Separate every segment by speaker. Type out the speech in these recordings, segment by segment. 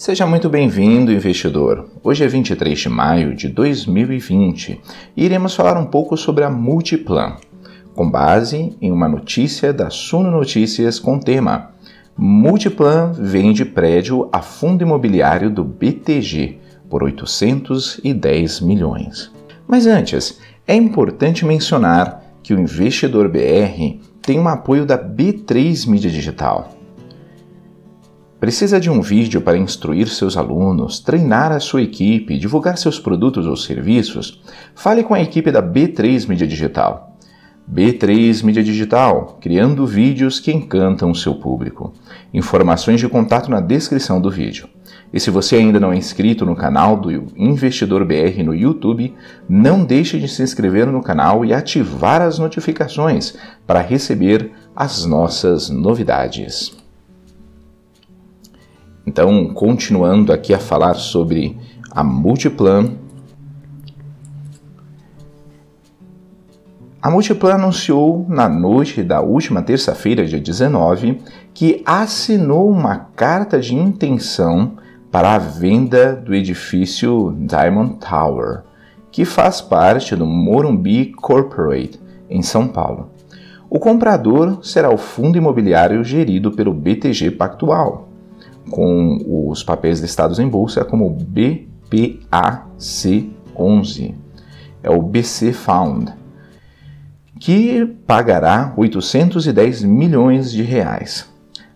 Speaker 1: Seja muito bem-vindo, investidor. Hoje é 23 de maio de 2020 e iremos falar um pouco sobre a Multiplan, com base em uma notícia da Suno Notícias com tema Multiplan vende prédio a fundo imobiliário do BTG por 810 milhões. Mas antes, é importante mencionar que o investidor BR tem um apoio da B3 Mídia Digital Precisa de um vídeo para instruir seus alunos, treinar a sua equipe, divulgar seus produtos ou serviços? Fale com a equipe da B3 Mídia Digital. B3 Mídia Digital, criando vídeos que encantam o seu público. Informações de contato na descrição do vídeo. E se você ainda não é inscrito no canal do Investidor BR no YouTube, não deixe de se inscrever no canal e ativar as notificações para receber as nossas novidades. Então, continuando aqui a falar sobre a Multiplan. A Multiplan anunciou na noite da última terça-feira, dia 19, que assinou uma carta de intenção para a venda do edifício Diamond Tower, que faz parte do Morumbi Corporate, em São Paulo. O comprador será o fundo imobiliário gerido pelo BTG Pactual com os papéis listados em bolsa como BPAC11. É o BC Found, que pagará 810 milhões de reais.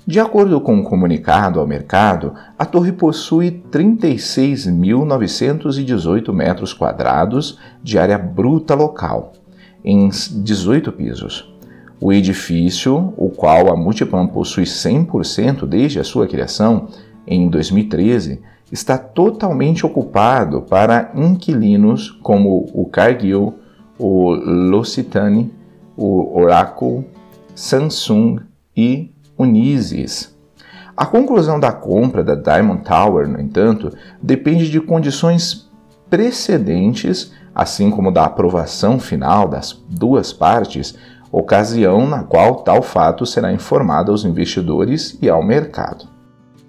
Speaker 1: De acordo com o um comunicado ao mercado, a torre possui 36.918 metros quadrados de área bruta local, em 18 pisos o edifício, o qual a Multiplan possui 100% desde a sua criação, em 2013, está totalmente ocupado para inquilinos como o Cargill, o L'Occitane, o Oracle, Samsung e Unisys. A conclusão da compra da Diamond Tower, no entanto, depende de condições precedentes, assim como da aprovação final das duas partes ocasião na qual tal fato será informado aos investidores e ao mercado.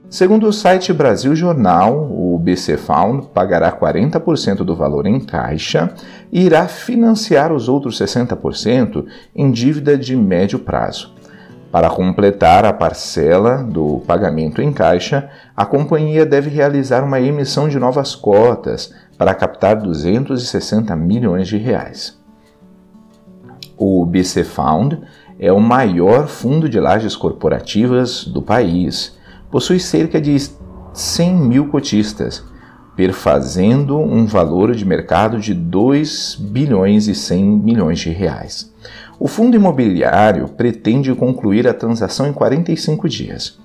Speaker 1: Segundo o site Brasil Jornal, o BC Found pagará 40% do valor em caixa e irá financiar os outros 60% em dívida de médio prazo. Para completar a parcela do pagamento em caixa, a companhia deve realizar uma emissão de novas cotas para captar 260 milhões de reais. O BC Found é o maior fundo de lajes corporativas do país. Possui cerca de 100 mil cotistas, perfazendo um valor de mercado de 2 bilhões e 100 milhões de reais. O fundo imobiliário pretende concluir a transação em 45 dias.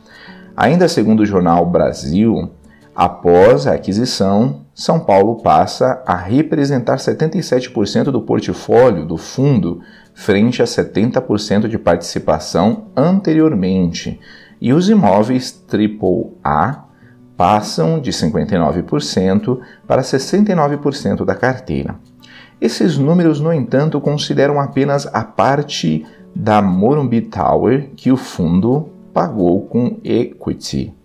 Speaker 1: Ainda segundo o jornal Brasil, após a aquisição, São Paulo passa a representar 77% do portfólio do fundo frente a 70% de participação anteriormente, e os imóveis AAA passam de 59% para 69% da carteira. Esses números, no entanto, consideram apenas a parte da Morumbi Tower que o fundo pagou com equity.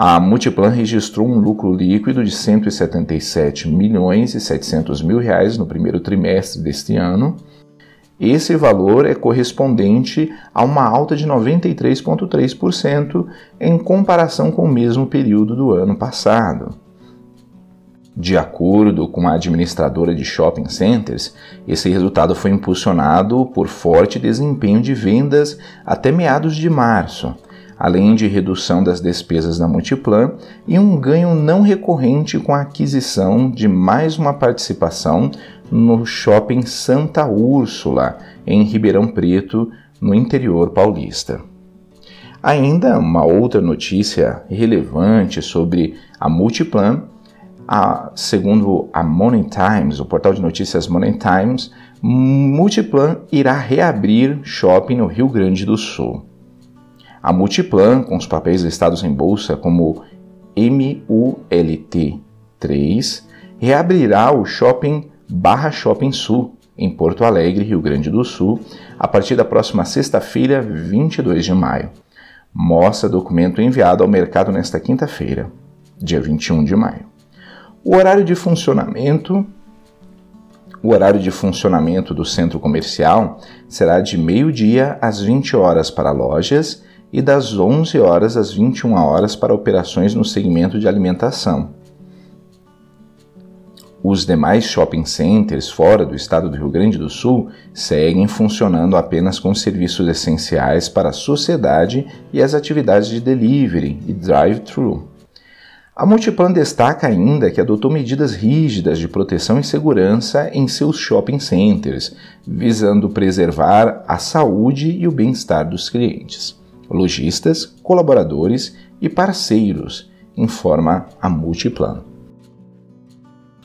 Speaker 1: A Multiplan registrou um lucro líquido de 177 milhões e 700 mil reais no primeiro trimestre deste ano, esse valor é correspondente a uma alta de 93,3% em comparação com o mesmo período do ano passado. De acordo com a administradora de shopping centers, esse resultado foi impulsionado por forte desempenho de vendas até meados de março, além de redução das despesas da Multiplan e um ganho não recorrente com a aquisição de mais uma participação no shopping Santa Úrsula, em Ribeirão Preto, no interior paulista. Ainda uma outra notícia relevante sobre a Multiplan, a, segundo a Money Times, o portal de notícias Money Times, Multiplan irá reabrir shopping no Rio Grande do Sul. A Multiplan, com os papéis listados em bolsa como MULT3, reabrirá o shopping Barra Shopping Sul, em Porto Alegre, Rio Grande do Sul, a partir da próxima sexta-feira, 22 de maio. Mostra documento enviado ao mercado nesta quinta-feira. dia 21 de maio. O horário de funcionamento o horário de funcionamento do centro comercial será de meio-dia às 20 horas para lojas e das 11 horas às 21 horas para operações no segmento de alimentação. Os demais shopping centers fora do estado do Rio Grande do Sul seguem funcionando apenas com serviços essenciais para a sociedade e as atividades de delivery e drive-thru. A Multiplan destaca ainda que adotou medidas rígidas de proteção e segurança em seus shopping centers, visando preservar a saúde e o bem-estar dos clientes, lojistas, colaboradores e parceiros, informa a Multiplan.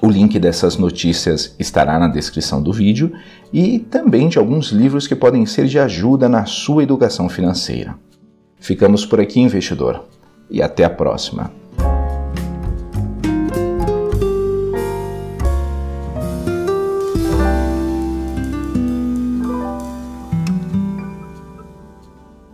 Speaker 1: O link dessas notícias estará na descrição do vídeo e também de alguns livros que podem ser de ajuda na sua educação financeira. Ficamos por aqui, investidor, e até a próxima.